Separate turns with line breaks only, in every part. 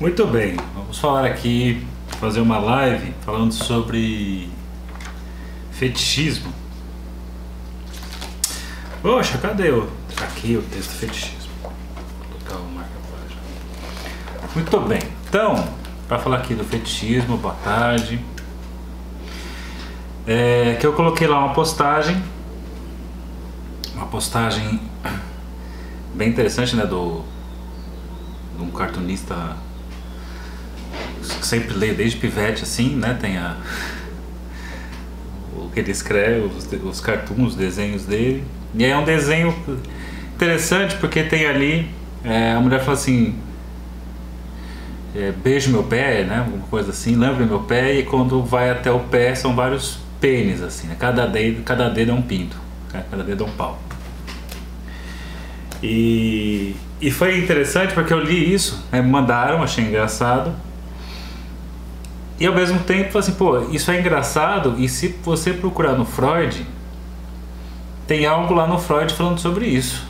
Muito bem, vamos falar aqui, fazer uma live falando sobre fetichismo. Poxa, cadê o. Aqui o texto fetichismo. Vou colocar o marca-página. Muito bem, então, para falar aqui do fetichismo, boa tarde. É, que eu coloquei lá uma postagem. Uma postagem bem interessante, né? Do. De um cartunista sempre leio desde pivete assim, né? Tem a o que ele escreve, os, os cartoons, os desenhos dele. E é um desenho interessante porque tem ali é, a mulher fala assim é, beijo meu pé, né? Alguma coisa assim, lembra meu pé e quando vai até o pé são vários pênis assim, né? Cada dedo, cada dedo é um pinto, né? cada dedo é um pau. E, e foi interessante porque eu li isso, né? mandaram, achei engraçado. E ao mesmo tempo, assim, pô, isso é engraçado. E se você procurar no Freud, tem algo lá no Freud falando sobre isso.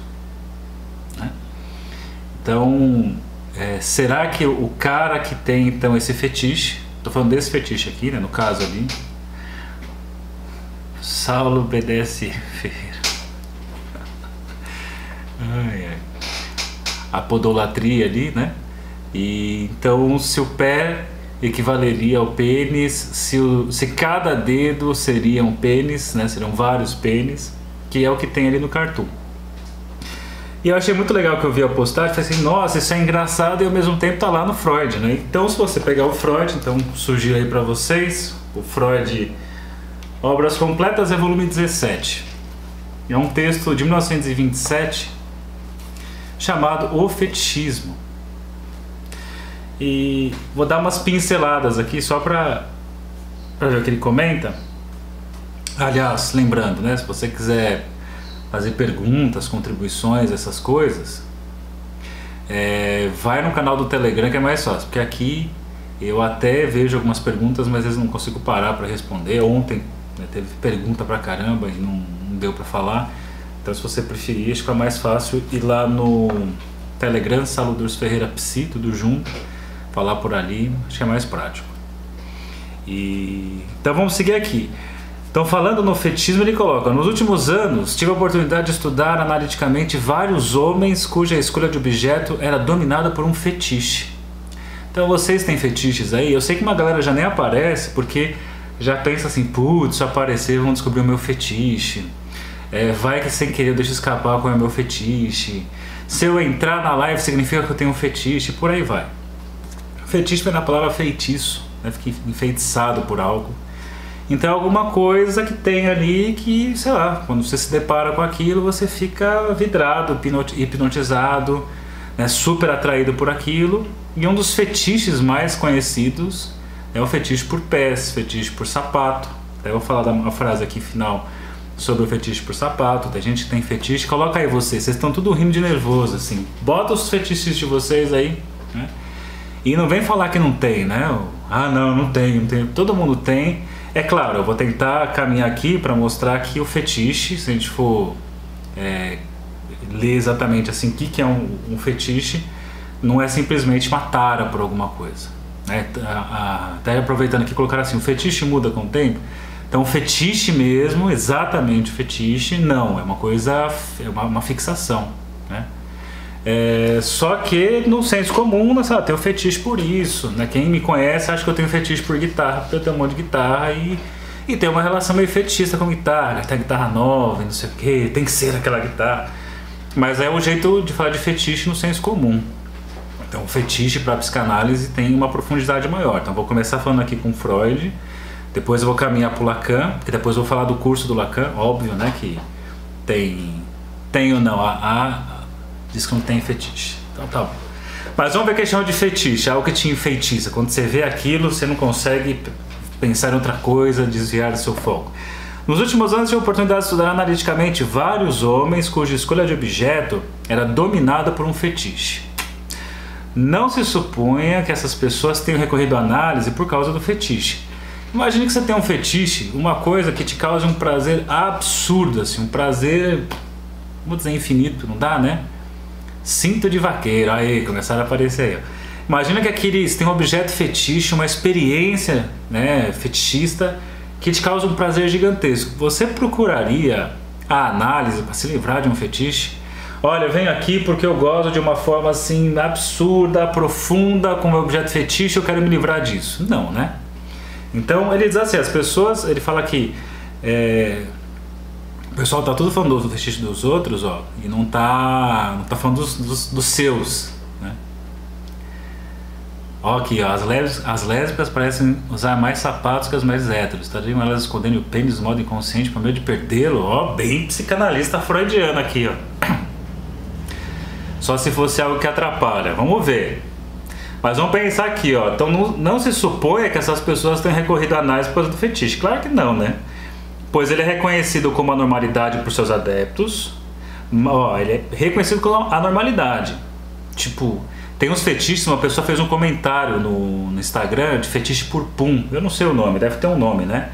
Né? Então, é, será que o cara que tem então esse fetiche, tô falando desse fetiche aqui, né, no caso ali, Saulo BDS Ferreira. Ai, ai. A podolatria ali, né? E então, se o pé equivaleria ao pênis se, o, se cada dedo seria um pênis, né? Seriam vários pênis, que é o que tem ali no cartoon. E eu achei muito legal que eu vi a postagem, falei assim, nossa, isso é engraçado e ao mesmo tempo tá lá no Freud, né? Então, se você pegar o Freud, então surgiu aí para vocês, o Freud Obras Completas é volume 17. É um texto de 1927 chamado O Fetichismo. E vou dar umas pinceladas aqui só para ver o que ele comenta. Aliás, lembrando, né, se você quiser fazer perguntas, contribuições, essas coisas, é, vai no canal do Telegram que é mais fácil, porque aqui eu até vejo algumas perguntas, mas às vezes não consigo parar para responder. Ontem né, teve pergunta pra caramba e não, não deu para falar. Então, se você preferir, que é mais fácil ir lá no Telegram, Saludores Ferreira Psi, tudo junto falar por ali, acho que é mais prático. E então vamos seguir aqui. Então, falando no fetichismo, ele coloca: Nos últimos anos, tive a oportunidade de estudar analiticamente vários homens cuja escolha de objeto era dominada por um fetiche. Então, vocês têm fetiches aí? Eu sei que uma galera já nem aparece porque já pensa assim: putz, se aparecer, vão descobrir o meu fetiche. É, vai que sem querer deixa escapar qual é o meu fetiche. Se eu entrar na live, significa que eu tenho um fetiche, por aí vai. Fetiche vem na palavra feitiço, né? Fica enfeitiçado por algo. Então é alguma coisa que tem ali que, sei lá, quando você se depara com aquilo, você fica vidrado, hipnotizado, né? super atraído por aquilo. E um dos fetiches mais conhecidos é o fetiche por pés, fetiche por sapato. Até vou falar da frase aqui final sobre o fetiche por sapato. Tem gente que tem fetiche. Coloca aí vocês, vocês estão tudo rindo de nervoso assim. Bota os fetiches de vocês aí, né? E não vem falar que não tem, né? Ah, não, não tem, não tem. Todo mundo tem. É claro, eu vou tentar caminhar aqui para mostrar que o fetiche, se a gente for é, ler exatamente assim o que, que é um, um, fetiche, não é simplesmente uma tara por alguma coisa. Né? Até aproveitando aqui, colocar assim: o fetiche muda com o tempo. Então, fetiche mesmo, exatamente o fetiche, não, é uma coisa, é uma, uma fixação. Né? É, só que no senso comum, né, sabe, tem um fetiche por isso. Né? Quem me conhece acha que eu tenho fetiche por guitarra, porque eu tenho um monte de guitarra e, e tem uma relação meio fetichista com guitarra. Tem guitarra nova, não sei o que, tem que ser aquela guitarra. Mas é um jeito de falar de fetiche no senso comum. Então, fetiche para psicanálise tem uma profundidade maior. Então, vou começar falando aqui com Freud, depois eu vou caminhar para o Lacan, que depois eu vou falar do curso do Lacan, óbvio, né, que tem, tem ou não a, a diz que não tem fetiche. Então tá bom. Mas vamos ver a questão de fetiche, algo que te enfeitiça. Quando você vê aquilo, você não consegue pensar em outra coisa, desviar do seu foco. Nos últimos anos, tive a oportunidade de estudar analiticamente vários homens cuja escolha de objeto era dominada por um fetiche. Não se suponha que essas pessoas tenham recorrido à análise por causa do fetiche. Imagine que você tem um fetiche, uma coisa que te cause um prazer absurdo, assim, um prazer, vamos dizer, infinito, não dá, né? Cinto de vaqueiro, aí começaram a aparecer aí. Imagina que aqueles tem um objeto fetiche, uma experiência né, fetichista que te causa um prazer gigantesco. Você procuraria a análise para se livrar de um fetiche? Olha, eu venho aqui porque eu gosto de uma forma assim absurda, profunda com meu objeto fetiche, eu quero me livrar disso. Não, né? Então ele diz assim, as pessoas, ele fala que é, pessoal tá tudo falando do fetiche dos outros, ó, e não tá, não tá falando dos, dos, dos seus, né? Ó aqui, ó, as, lésbicas, as lésbicas parecem usar mais sapatos que as mais héteros. Estariam elas escondendo o pênis de modo inconsciente por medo de perdê-lo? Ó, bem psicanalista freudiano aqui, ó. Só se fosse algo que atrapalha. Vamos ver. Mas vamos pensar aqui, ó. Então não, não se suponha que essas pessoas tenham recorrido à análise por causa do fetiche. Claro que não, né? Pois ele é reconhecido como a normalidade por seus adeptos. Ó, ele é reconhecido como a normalidade. Tipo, tem uns fetiches, uma pessoa fez um comentário no, no Instagram de fetiche por pum. Eu não sei o nome, deve ter um nome, né?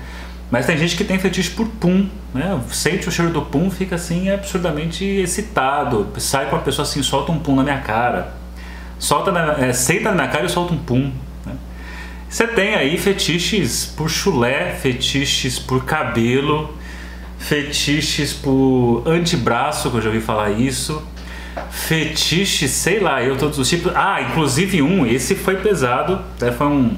Mas tem gente que tem fetiche por pum, né? Sente o cheiro do pum, fica assim absurdamente excitado. Sai com a pessoa assim, solta um pum na minha cara. Solta na, é, senta na minha cara e solta um pum. Você tem aí fetiches por chulé, fetiches por cabelo, fetiches por antebraço, que eu já ouvi falar isso. Fetiches, sei lá, eu todos os tipos. Ah, inclusive um, esse foi pesado, até foi um,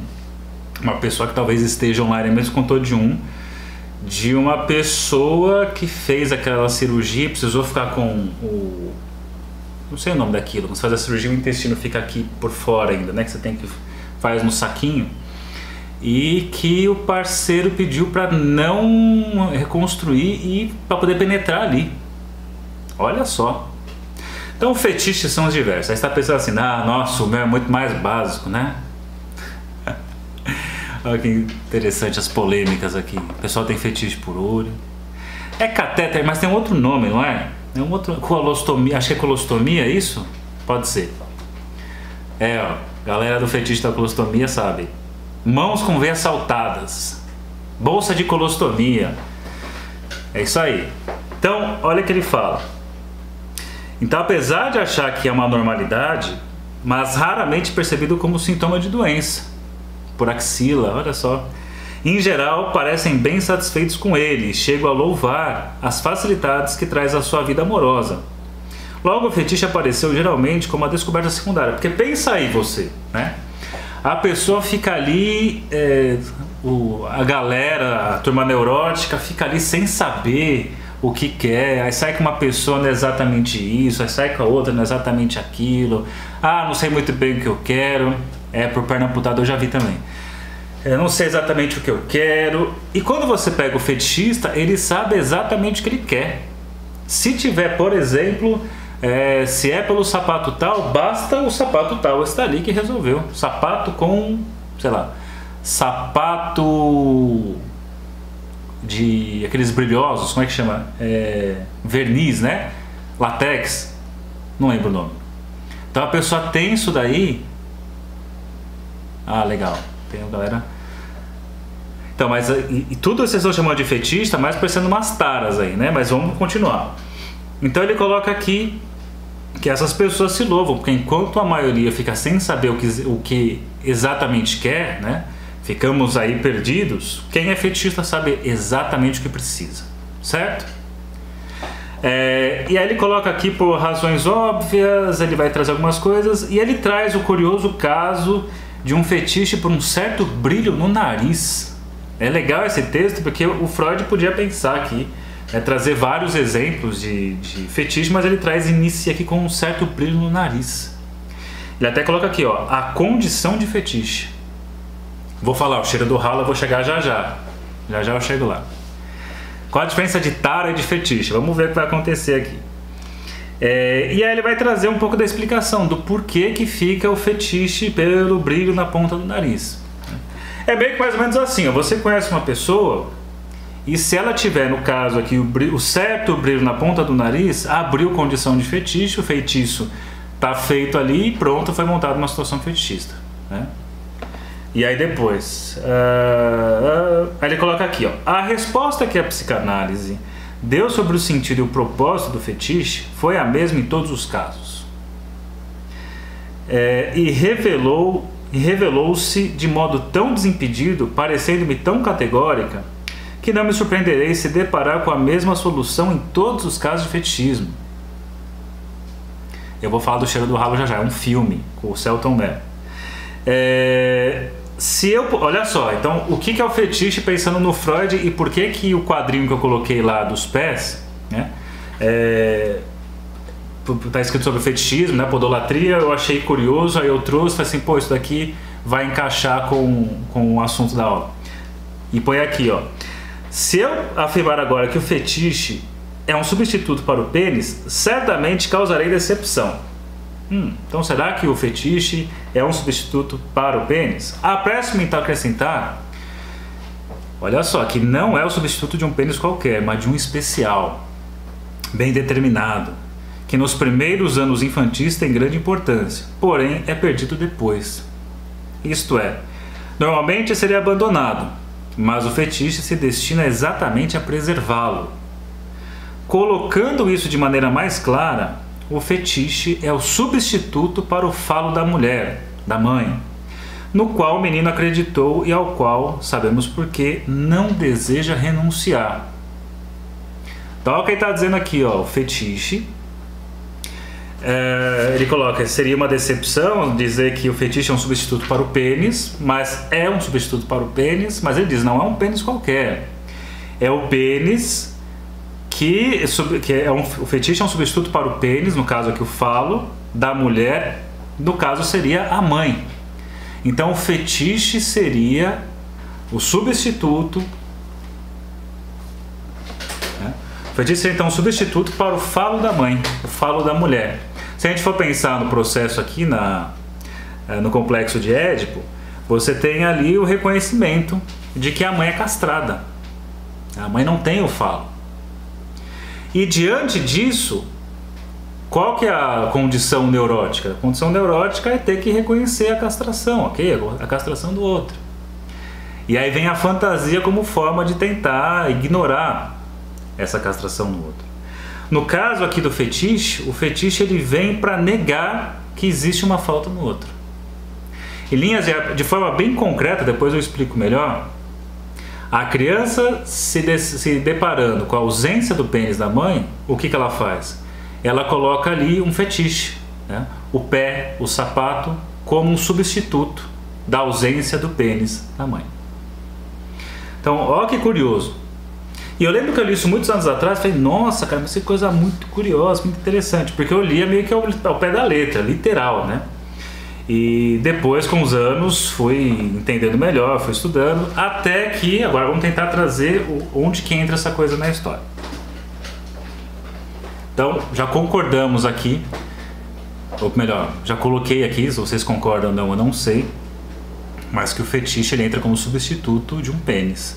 uma pessoa que talvez esteja online mesmo contou de um de uma pessoa que fez aquela cirurgia, precisou ficar com o. Não sei o nome daquilo, mas faz a cirurgia, o intestino fica aqui por fora ainda, né? Que você tem que. Faz no saquinho. E que o parceiro pediu para não reconstruir e para poder penetrar ali. Olha só. Então, fetiches são os diversos. Aí está pensando assim, ah, nossa, o meu é muito mais básico, né? Olha que interessante as polêmicas aqui. O pessoal tem fetiche por olho. É catéter, mas tem um outro nome, não é? É um outro. Colostomia. Acho que é colostomia, é isso? Pode ser. É, ó. Galera do fetiche da colostomia sabe. Mãos com veias saltadas. Bolsa de colostomia. É isso aí. Então, olha o que ele fala. Então, apesar de achar que é uma normalidade, mas raramente percebido como sintoma de doença por axila, olha só. Em geral, parecem bem satisfeitos com ele e chegam a louvar as facilidades que traz a sua vida amorosa. Logo, o fetiche apareceu geralmente como uma descoberta secundária, porque pensa aí você, né? A pessoa fica ali, é, o, a galera, a turma neurótica fica ali sem saber o que quer, aí sai com uma pessoa não é exatamente isso, aí sai com a outra não é exatamente aquilo, ah, não sei muito bem o que eu quero, é, por perna amputada eu já vi também. Eu não sei exatamente o que eu quero. E quando você pega o fetichista, ele sabe exatamente o que ele quer. Se tiver, por exemplo, é, se é pelo sapato tal, basta o sapato tal estar ali que resolveu. Sapato com, sei lá, sapato de aqueles brilhosos, como é que chama? É, verniz, né? Latex, não lembro o nome. Então a pessoa tem isso daí, ah, legal. Tem a galera. Então, mas e, e tudo vocês estão chamando de fetiche, mais parecendo umas taras aí, né? Mas vamos continuar. Então ele coloca aqui que essas pessoas se louvam, porque enquanto a maioria fica sem saber o que, o que exatamente quer, né? Ficamos aí perdidos. Quem é fetichista sabe exatamente o que precisa, certo? É, e aí ele coloca aqui por razões óbvias, ele vai trazer algumas coisas e ele traz o curioso caso de um fetiche por um certo brilho no nariz. É legal esse texto porque o Freud podia pensar aqui, é, trazer vários exemplos de, de fetiche, mas ele traz inicia aqui com um certo brilho no nariz. Ele até coloca aqui, ó, a condição de fetiche. Vou falar, o cheiro do ralo eu vou chegar já já. Já já eu chego lá. Qual a diferença de tara e de fetiche? Vamos ver o que vai acontecer aqui. É, e aí ele vai trazer um pouco da explicação do porquê que fica o fetiche pelo brilho na ponta do nariz. É bem que mais ou menos assim, ó, você conhece uma pessoa e se ela tiver, no caso aqui, o, brilho, o certo brilho na ponta do nariz, abriu condição de fetiche, o feitiço está feito ali e pronto, foi montado uma situação fetichista. Né? E aí depois, uh, uh, aí ele coloca aqui, ó, a resposta que a psicanálise deu sobre o sentido e o propósito do fetiche foi a mesma em todos os casos. é, e revelou e revelou-se de modo tão desimpedido, parecendo-me tão categórica, que não me surpreenderei se deparar com a mesma solução em todos os casos de fetichismo. Eu vou falar do Cheiro do Rabo já já, é um filme com o Celton Mello. É, se eu, olha só, então o que é o fetiche pensando no Freud e por que que o quadrinho que eu coloquei lá dos pés, né? É, tá escrito sobre fetichismo, né, podolatria, eu achei curioso, aí eu trouxe, falei assim, pô, isso daqui vai encaixar com, com o assunto da aula. E põe aqui, ó. Se eu afirmar agora que o fetiche é um substituto para o pênis, certamente causarei decepção. Hum, então será que o fetiche é um substituto para o pênis? Apresse-me então acrescentar, olha só, que não é o substituto de um pênis qualquer, mas de um especial, bem determinado, que nos primeiros anos infantis tem grande importância, porém é perdido depois. Isto é, normalmente seria abandonado, mas o fetiche se destina exatamente a preservá-lo. Colocando isso de maneira mais clara, o fetiche é o substituto para o falo da mulher, da mãe, no qual o menino acreditou e ao qual, sabemos por que, não deseja renunciar. Então, o que ele está dizendo aqui, ó, o fetiche é, ele coloca, seria uma decepção dizer que o fetiche é um substituto para o pênis, mas é um substituto para o pênis, mas ele diz, não é um pênis qualquer. É o pênis que, que é um, o fetiche é um substituto para o pênis, no caso aqui o falo, da mulher, no caso seria a mãe. Então o fetiche seria o substituto Fetiche seria então um substituto para o falo da mãe, o falo da mulher. Se a gente for pensar no processo aqui na, eh, no complexo de Édipo, você tem ali o reconhecimento de que a mãe é castrada. A mãe não tem o falo. E diante disso, qual que é a condição neurótica? A condição neurótica é ter que reconhecer a castração, ok? A castração do outro. E aí vem a fantasia como forma de tentar ignorar essa castração no outro. No caso aqui do fetiche, o fetiche ele vem para negar que existe uma falta no outro. Em linhas de, forma bem concreta, depois eu explico melhor, a criança se, de, se deparando com a ausência do pênis da mãe, o que, que ela faz? Ela coloca ali um fetiche, né? o pé, o sapato, como um substituto da ausência do pênis da mãe. Então, olha que curioso. E eu lembro que eu li isso muitos anos atrás, falei, nossa, cara, mas que coisa muito curiosa, muito interessante, porque eu lia meio que ao, ao pé da letra, literal, né? E depois, com os anos, fui entendendo melhor, fui estudando, até que agora vamos tentar trazer onde que entra essa coisa na história. Então, já concordamos aqui, ou melhor, já coloquei aqui, se vocês concordam ou não, eu não sei, mas que o fetiche ele entra como substituto de um pênis.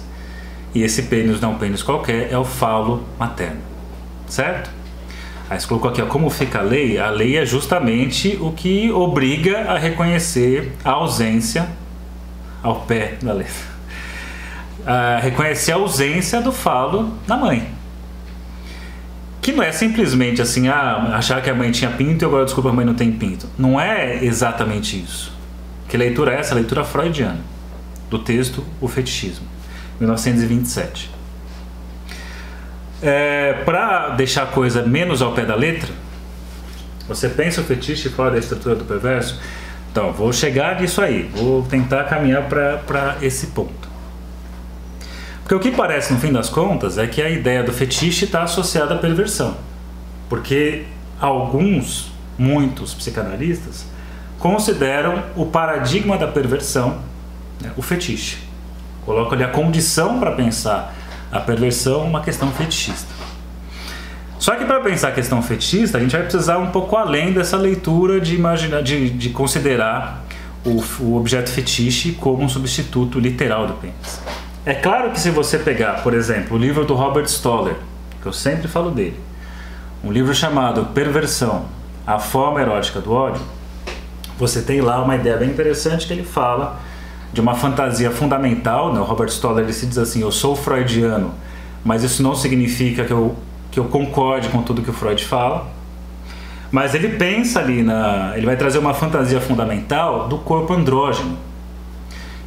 E esse pênis não é um pênis qualquer, é o falo materno. Certo? Aí você colocou aqui, ó, como fica a lei? A lei é justamente o que obriga a reconhecer a ausência ao pé da letra. A reconhecer a ausência do falo da mãe. Que não é simplesmente assim, ah, achar que a mãe tinha pinto e agora desculpa a mãe não tem pinto. Não é exatamente isso. Que leitura é essa? leitura freudiana do texto O Fetichismo. 1927. É, Para deixar a coisa menos ao pé da letra, você pensa o fetiche fora da estrutura do perverso? Então, vou chegar nisso aí, vou tentar caminhar para esse ponto. Porque o que parece, no fim das contas, é que a ideia do fetiche está associada à perversão. Porque alguns, muitos psicanalistas, consideram o paradigma da perversão né, o fetiche. Coloca ali a condição para pensar a perversão uma questão fetichista. Só que para pensar a questão fetichista, a gente vai precisar um pouco além dessa leitura de, imaginar, de, de considerar o, o objeto fetiche como um substituto literal do pênis. É claro que se você pegar, por exemplo, o livro do Robert Stoller, que eu sempre falo dele, um livro chamado Perversão, a forma erótica do ódio, você tem lá uma ideia bem interessante que ele fala de uma fantasia fundamental. Né? O Robert Stoller ele se diz assim: eu sou freudiano, mas isso não significa que eu, que eu concorde com tudo que o Freud fala. Mas ele pensa ali na. Ele vai trazer uma fantasia fundamental do corpo andrógeno.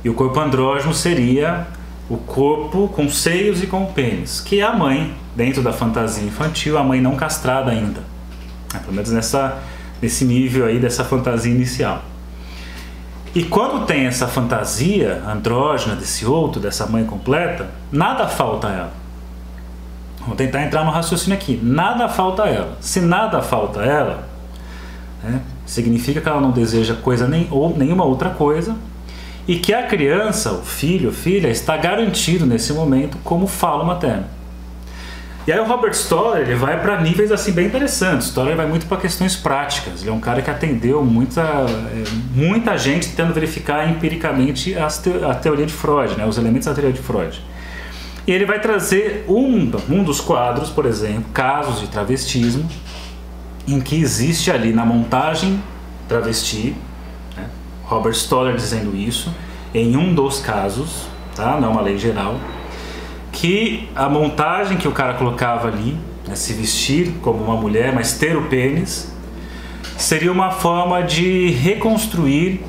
E o corpo andrógeno seria o corpo com seios e com pênis, que é a mãe, dentro da fantasia infantil, a mãe não castrada ainda. É, pelo menos nessa, nesse nível aí dessa fantasia inicial. E quando tem essa fantasia andrógena desse outro, dessa mãe completa, nada falta a ela. Vamos tentar entrar no raciocínio aqui. Nada falta a ela. Se nada falta a ela, né, significa que ela não deseja coisa nem, ou nenhuma outra coisa e que a criança, o filho, filha, está garantido nesse momento como falo materno. E aí o Robert Stoller ele vai para níveis assim bem interessantes. Stoller vai muito para questões práticas. Ele é um cara que atendeu muita, é, muita gente tentando verificar empiricamente a teoria de Freud, né, os elementos da teoria de Freud. E ele vai trazer um, um dos quadros, por exemplo, casos de travestismo, em que existe ali na montagem travesti, né, Robert Stoller dizendo isso, em um dos casos, tá? não é uma lei geral, que a montagem que o cara colocava ali, né, se vestir como uma mulher, mas ter o pênis, seria uma forma de reconstruir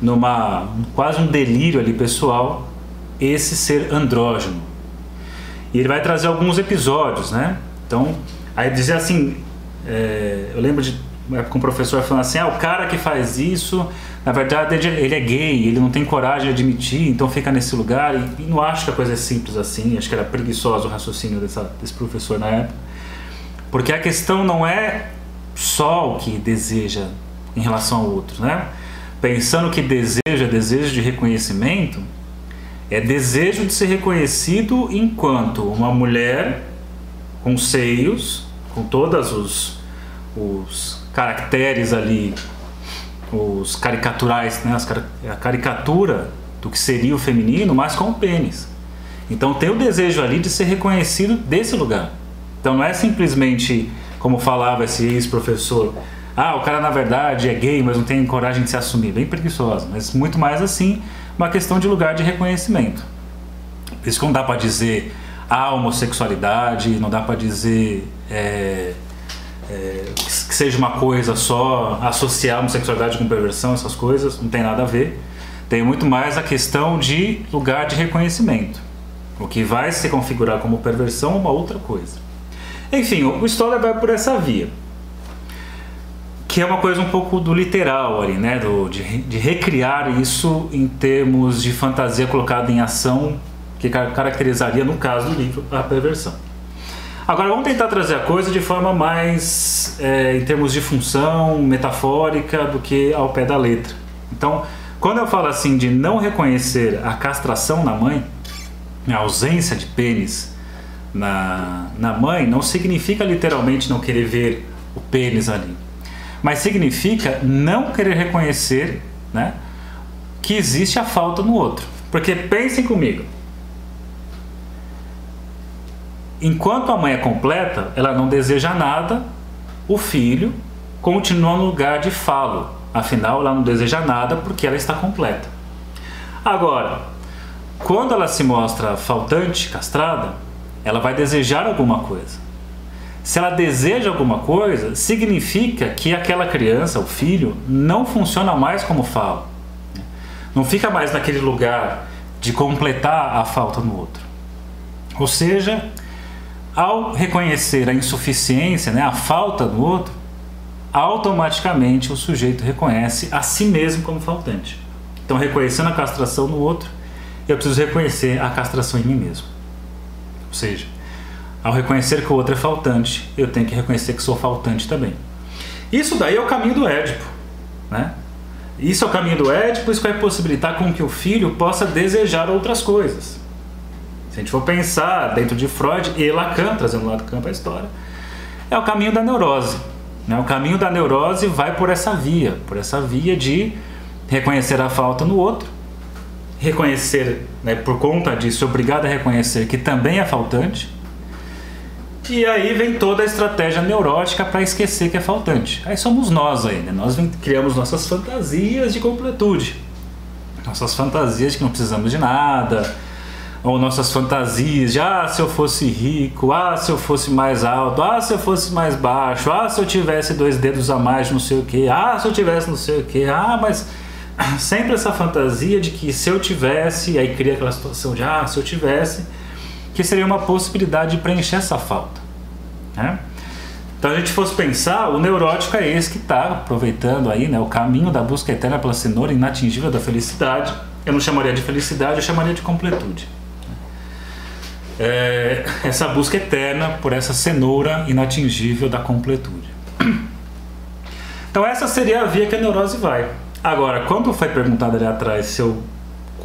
numa quase um delírio ali pessoal esse ser andrógeno. E ele vai trazer alguns episódios, né? Então, aí dizer assim, é, eu lembro de com um professor falando assim, ah, o cara que faz isso na verdade, ele é gay, ele não tem coragem de admitir, então fica nesse lugar. E, e não acho que a coisa é simples assim. Acho que era preguiçoso o raciocínio dessa, desse professor na época. Porque a questão não é só o que deseja em relação ao outro, né? Pensando que deseja, desejo de reconhecimento, é desejo de ser reconhecido enquanto uma mulher com seios, com todos os, os caracteres ali os caricaturais, né, as, a caricatura do que seria o feminino, mas com o pênis. Então tem o desejo ali de ser reconhecido desse lugar. Então não é simplesmente como falava esse ex-professor, ah, o cara na verdade é gay, mas não tem coragem de se assumir. Bem preguiçoso, mas muito mais assim, uma questão de lugar de reconhecimento. Por isso que não dá para dizer a homossexualidade, não dá para dizer é, é, que seja uma coisa só, associar homossexualidade com perversão, essas coisas, não tem nada a ver. Tem muito mais a questão de lugar de reconhecimento. O que vai se configurar como perversão é uma outra coisa. Enfim, o Stoller vai por essa via. Que é uma coisa um pouco do literal ali, né? Do, de, de recriar isso em termos de fantasia colocada em ação, que caracterizaria, no caso do livro, a perversão. Agora vamos tentar trazer a coisa de forma mais é, em termos de função metafórica do que ao pé da letra. Então, quando eu falo assim de não reconhecer a castração na mãe, a ausência de pênis na, na mãe, não significa literalmente não querer ver o pênis ali, mas significa não querer reconhecer né, que existe a falta no outro. Porque pensem comigo, enquanto a mãe é completa, ela não deseja nada, o filho continua no lugar de falo. Afinal, ela não deseja nada porque ela está completa. Agora, quando ela se mostra faltante, castrada, ela vai desejar alguma coisa. Se ela deseja alguma coisa, significa que aquela criança, o filho, não funciona mais como falo. Não fica mais naquele lugar de completar a falta no outro. Ou seja, ao reconhecer a insuficiência, né, a falta do outro, automaticamente o sujeito reconhece a si mesmo como faltante. Então, reconhecendo a castração no outro, eu preciso reconhecer a castração em mim mesmo. Ou seja, ao reconhecer que o outro é faltante, eu tenho que reconhecer que sou faltante também. Isso daí é o caminho do Édipo, né? Isso é o caminho do Édipo, isso vai possibilitar com que o filho possa desejar outras coisas. Se a gente for pensar dentro de Freud e Lacan, trazendo lá do campo a história, é o caminho da neurose. Né? O caminho da neurose vai por essa via, por essa via de reconhecer a falta no outro, reconhecer, né, por conta disso, obrigado a reconhecer que também é faltante, e aí vem toda a estratégia neurótica para esquecer que é faltante. Aí somos nós aí, né? Nós criamos nossas fantasias de completude. Nossas fantasias de que não precisamos de nada, ou nossas fantasias de ah, se eu fosse rico, ah, se eu fosse mais alto, ah, se eu fosse mais baixo, ah, se eu tivesse dois dedos a mais, não sei o que, ah, se eu tivesse não sei o que, ah, mas sempre essa fantasia de que se eu tivesse, aí cria aquela situação de ah, se eu tivesse, que seria uma possibilidade de preencher essa falta. Né? Então, a gente fosse pensar, o neurótico é esse que está aproveitando aí né, o caminho da busca eterna pela cenoura inatingível da felicidade. Eu não chamaria de felicidade, eu chamaria de completude é, essa busca eterna por essa cenoura inatingível da completude. Então essa seria a via que a neurose vai. Agora, quando foi perguntado ali atrás se eu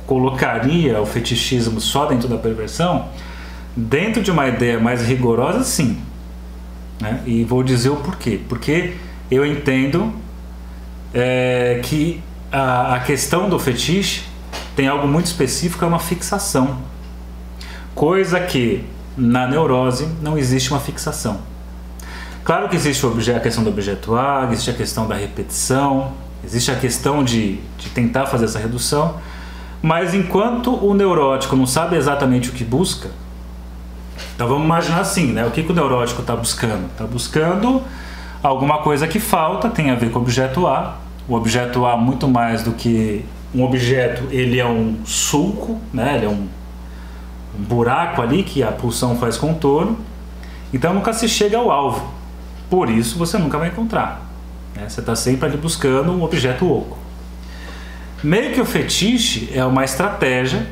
colocaria o fetichismo só dentro da perversão, dentro de uma ideia mais rigorosa, sim. Né? E vou dizer o porquê. Porque eu entendo é, que a, a questão do fetiche tem algo muito específico, é uma fixação coisa que na neurose não existe uma fixação. Claro que existe a questão do objeto A, existe a questão da repetição, existe a questão de, de tentar fazer essa redução, mas enquanto o neurótico não sabe exatamente o que busca, então vamos imaginar assim, né? O que, que o neurótico está buscando? Está buscando alguma coisa que falta, tem a ver com o objeto A. O objeto A muito mais do que um objeto, ele é um sulco, né? Ele é um buraco ali que a pulsão faz contorno, então nunca se chega ao alvo. Por isso você nunca vai encontrar. Né? Você está sempre ali buscando um objeto oco. Meio que o fetiche é uma estratégia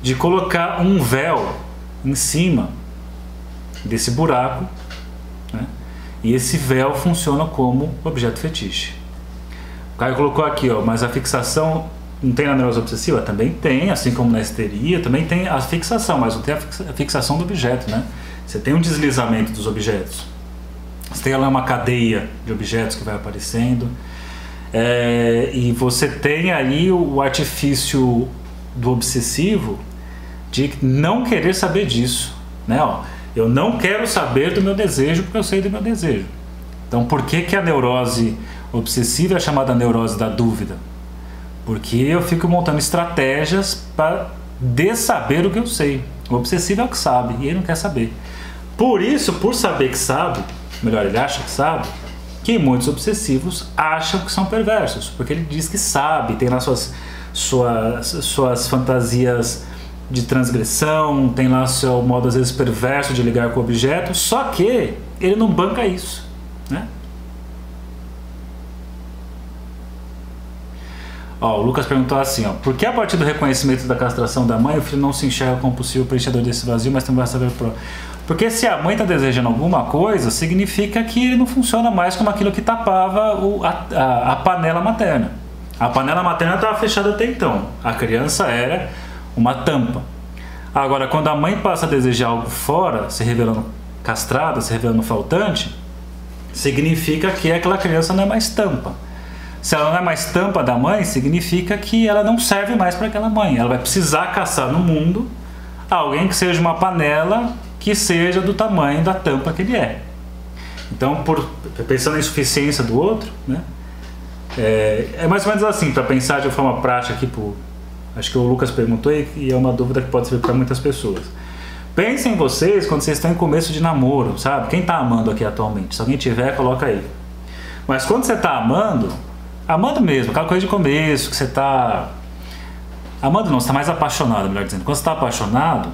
de colocar um véu em cima desse buraco, né? e esse véu funciona como objeto fetiche. O Caio colocou aqui, ó, mas a fixação não tem na neurose obsessiva? Também tem, assim como na histeria, também tem a fixação, mas não tem a fixação do objeto, né? Você tem um deslizamento dos objetos. Você tem lá uma cadeia de objetos que vai aparecendo. É, e você tem aí o artifício do obsessivo de não querer saber disso, né? Ó, eu não quero saber do meu desejo porque eu sei do meu desejo. Então, por que, que a neurose obsessiva é chamada neurose da dúvida? Porque eu fico montando estratégias para saber o que eu sei. O obsessivo é o que sabe e ele não quer saber. Por isso, por saber que sabe, melhor, ele acha que sabe, que muitos obsessivos acham que são perversos, porque ele diz que sabe, tem lá suas, suas, suas fantasias de transgressão, tem lá seu modo às vezes perverso de ligar com o objeto, só que ele não banca isso, né? Ó, o Lucas perguntou assim, ó, por que a partir do reconhecimento da castração da mãe o filho não se enxerga como possível preenchedor desse vazio, mas também vai saber pro... Porque se a mãe está desejando alguma coisa, significa que ele não funciona mais como aquilo que tapava o, a, a, a panela materna. A panela materna estava fechada até então. A criança era uma tampa. Agora, quando a mãe passa a desejar algo fora, se revelando castrada, se revelando faltante, significa que aquela criança não é mais tampa se ela não é mais tampa da mãe, significa que ela não serve mais para aquela mãe. Ela vai precisar caçar no mundo alguém que seja uma panela que seja do tamanho da tampa que ele é. Então, por, pensando na insuficiência do outro, né? É, é mais ou menos assim, para pensar de forma prática aqui, por, acho que o Lucas perguntou e é uma dúvida que pode servir para muitas pessoas. Pensem vocês quando vocês estão em começo de namoro, sabe? Quem está amando aqui atualmente? Se alguém tiver, coloca aí. Mas quando você está amando, Amando mesmo, aquela coisa de começo, que você tá. Amando não, você tá mais apaixonado, melhor dizendo. Quando você tá apaixonado,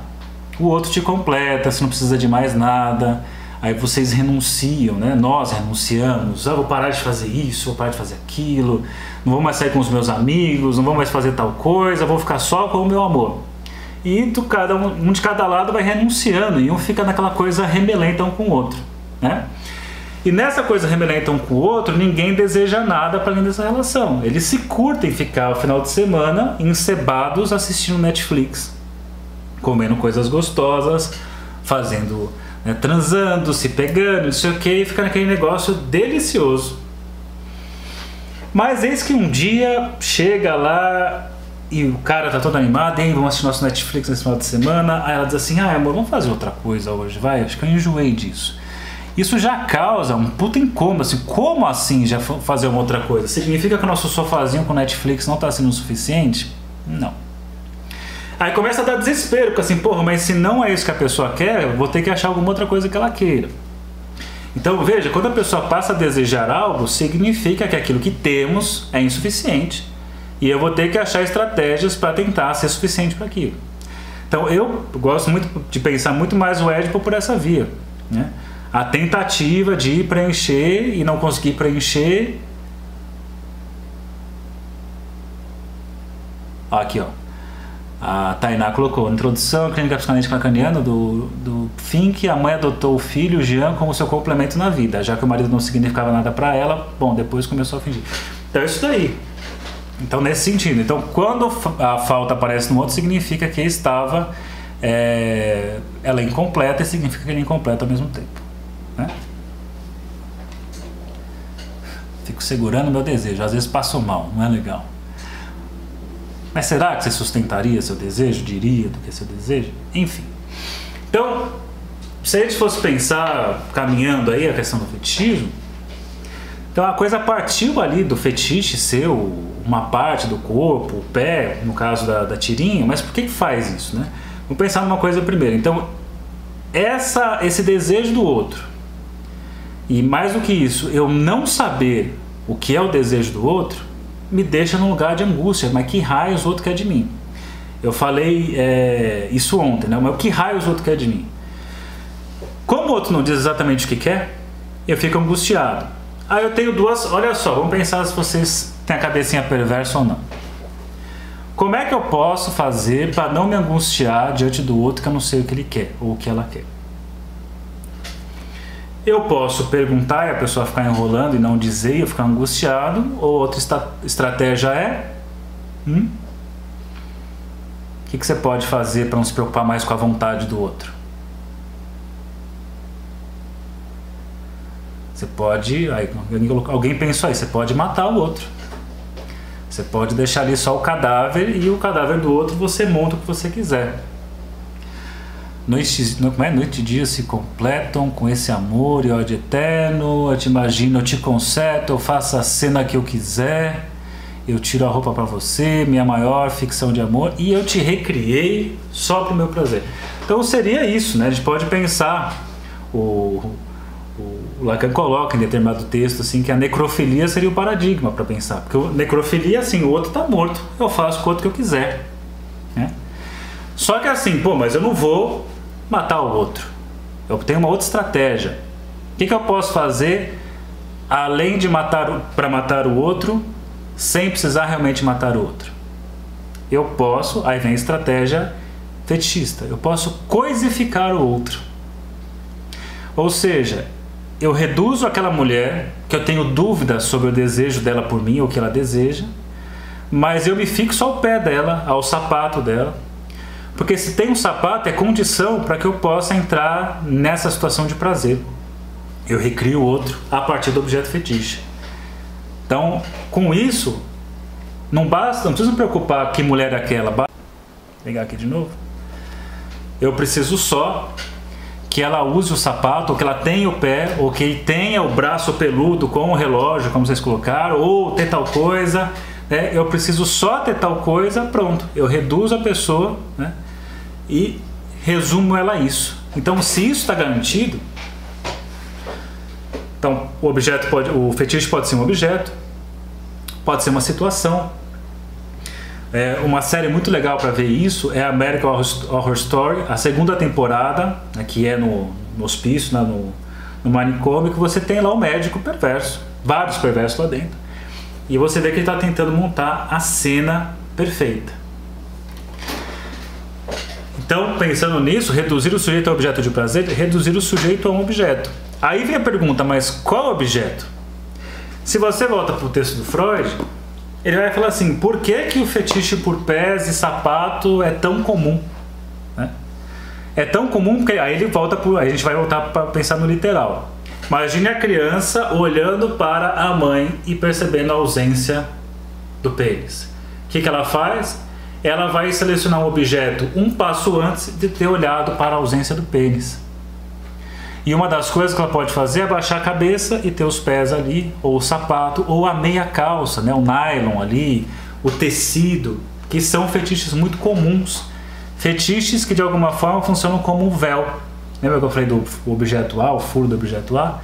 o outro te completa, você não precisa de mais nada. Aí vocês renunciam, né? Nós renunciamos. Ah, vou parar de fazer isso, vou parar de fazer aquilo. Não vou mais sair com os meus amigos, não vou mais fazer tal coisa, vou ficar só com o meu amor. E do cada um, um de cada lado vai renunciando e um fica naquela coisa remelenta um com o outro, né? E nessa coisa remelenta um com o outro, ninguém deseja nada para além dessa relação. Eles se curtem ficar o final de semana encebados assistindo Netflix, comendo coisas gostosas, fazendo, né, transando, se pegando, não sei o que, e fica naquele negócio delicioso. Mas eis que um dia chega lá e o cara tá todo animado, aí vamos assistir nosso Netflix nesse final de semana. Aí ela diz assim: ah, amor, vamos fazer outra coisa hoje, vai? Acho que eu enjoei disso. Isso já causa um puta incômodo, assim, como assim já fazer uma outra coisa? Significa que o nosso sofazinho com Netflix não está sendo o suficiente? Não. Aí começa a dar desespero, porque assim, porra, mas se não é isso que a pessoa quer, vou ter que achar alguma outra coisa que ela queira. Então veja, quando a pessoa passa a desejar algo, significa que aquilo que temos é insuficiente. E eu vou ter que achar estratégias para tentar ser suficiente para aquilo. Então eu gosto muito de pensar muito mais o Édipo por essa via. Né? A tentativa de preencher e não conseguir preencher. Aqui, ó. A Tainá colocou, introdução à clínica psicanalítica lacaniana do, do Fink, a mãe adotou o filho, Jean, como seu complemento na vida, já que o marido não significava nada para ela, bom, depois começou a fingir. Então é isso daí. Então nesse sentido, então quando a falta aparece no outro, significa que estava, é, ela é incompleta e significa que ele é incompleto ao mesmo tempo. Né? Fico segurando meu desejo, às vezes passo mal, não é legal. Mas será que você sustentaria seu desejo? Diria do que seu desejo? Enfim. Então, se a gente fosse pensar, caminhando aí a questão do fetichismo, então a coisa partiu ali do fetiche ser uma parte do corpo, o pé, no caso da, da tirinha, mas por que, que faz isso, né? Vamos pensar numa coisa primeiro. Então, essa, esse desejo do outro, e mais do que isso, eu não saber o que é o desejo do outro, me deixa num lugar de angústia. Mas que raios o outro quer de mim? Eu falei é, isso ontem, né? Mas que raios o outro quer de mim? Como o outro não diz exatamente o que quer, eu fico angustiado. Aí eu tenho duas. Olha só, vamos pensar se vocês têm a cabecinha perversa ou não. Como é que eu posso fazer para não me angustiar diante do outro que eu não sei o que ele quer ou o que ela quer? Eu posso perguntar e a pessoa ficar enrolando e não dizer eu ficar angustiado, ou outra estratégia é: hum? O que, que você pode fazer para não se preocupar mais com a vontade do outro? Você pode. Aí, alguém pensou aí, você pode matar o outro. Você pode deixar ali só o cadáver e o cadáver do outro você monta o que você quiser. Noites, como é? Noite e dia se completam com esse amor e ódio eterno. Eu te imagino, eu te conserto, eu faço a cena que eu quiser. Eu tiro a roupa para você, minha maior ficção de amor, e eu te recriei só pro meu prazer. Então seria isso, né? A gente pode pensar o, o Lacan coloca em determinado texto assim que a necrofilia seria o paradigma para pensar, porque necrofilia assim, o outro está morto, eu faço com o outro que eu quiser, né? Só que assim, pô, mas eu não vou matar o outro. Eu tenho uma outra estratégia. O que, que eu posso fazer além de matar para matar o outro, sem precisar realmente matar o outro? Eu posso, aí vem a estratégia fetichista. Eu posso coisificar o outro. Ou seja, eu reduzo aquela mulher que eu tenho dúvidas sobre o desejo dela por mim ou o que ela deseja, mas eu me fixo ao pé dela, ao sapato dela, porque se tem um sapato é condição para que eu possa entrar nessa situação de prazer. Eu recrio outro a partir do objeto fetiche. Então, com isso, não basta, não precisa me preocupar que mulher é aquela. Vou pegar aqui de novo. Eu preciso só que ela use o sapato, ou que ela tenha o pé, ou que tenha o braço peludo com o relógio, como vocês colocaram, ou ter tal coisa. Né? Eu preciso só ter tal coisa, pronto. Eu reduzo a pessoa né? E resumo ela a isso. Então, se isso está garantido, então o objeto pode, o fetiche pode ser um objeto, pode ser uma situação. É, uma série muito legal para ver isso é American Horror Story, a segunda temporada, né, que é no, no hospício, né, no, no manicômio, que você tem lá o médico perverso, vários perversos lá dentro. E você vê que ele está tentando montar a cena perfeita. Então, pensando nisso, reduzir o sujeito ao objeto de prazer, reduzir o sujeito a um objeto. Aí vem a pergunta, mas qual objeto? Se você volta para o texto do Freud, ele vai falar assim: por que, que o fetiche por pés e sapato é tão comum? Né? É tão comum porque aí ele volta aí a gente vai voltar para pensar no literal. Imagine a criança olhando para a mãe e percebendo a ausência do pênis. O que, que ela faz? Ela vai selecionar um objeto um passo antes de ter olhado para a ausência do pênis. E uma das coisas que ela pode fazer é baixar a cabeça e ter os pés ali, ou o sapato, ou a meia calça, né? o nylon ali, o tecido, que são fetiches muito comuns fetiches que de alguma forma funcionam como um véu. Lembra que eu falei do objeto A, o furo do objeto A?